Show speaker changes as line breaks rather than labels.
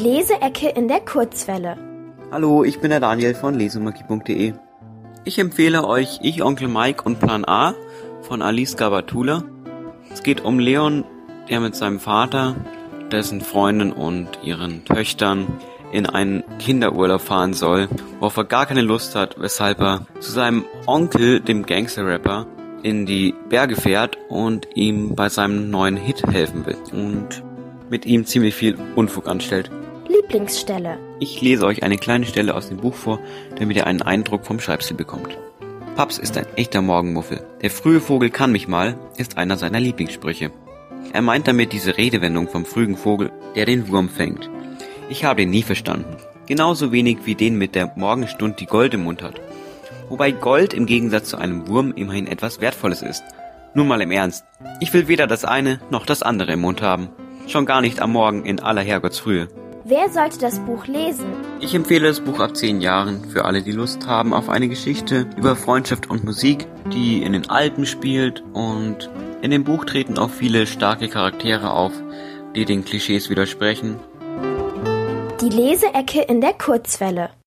Leseecke in der Kurzwelle.
Hallo, ich bin der Daniel von lesemagie.de. Ich empfehle euch Ich, Onkel Mike und Plan A von Alice Gabatula. Es geht um Leon, der mit seinem Vater, dessen Freundin und ihren Töchtern in einen Kinderurlaub fahren soll, worauf er gar keine Lust hat, weshalb er zu seinem Onkel, dem Gangster-Rapper, in die Berge fährt und ihm bei seinem neuen Hit helfen will und mit ihm ziemlich viel Unfug anstellt.
Lieblingsstelle.
Ich lese euch eine kleine Stelle aus dem Buch vor, damit ihr einen Eindruck vom Schreibstil bekommt. Paps ist ein echter Morgenmuffel. Der frühe Vogel kann mich mal, ist einer seiner Lieblingssprüche. Er meint damit diese Redewendung vom frühen Vogel, der den Wurm fängt. Ich habe ihn nie verstanden. Genauso wenig wie den mit der Morgenstund, die Gold im Mund hat. Wobei Gold im Gegensatz zu einem Wurm immerhin etwas Wertvolles ist. Nun mal im Ernst. Ich will weder das eine noch das andere im Mund haben. Schon gar nicht am Morgen in aller Herrgottsfrühe.
Wer sollte das Buch lesen?
Ich empfehle das Buch ab 10 Jahren für alle, die Lust haben auf eine Geschichte über Freundschaft und Musik, die in den Alpen spielt und in dem Buch treten auch viele starke Charaktere auf, die den Klischees widersprechen.
Die Leseecke in der Kurzwelle.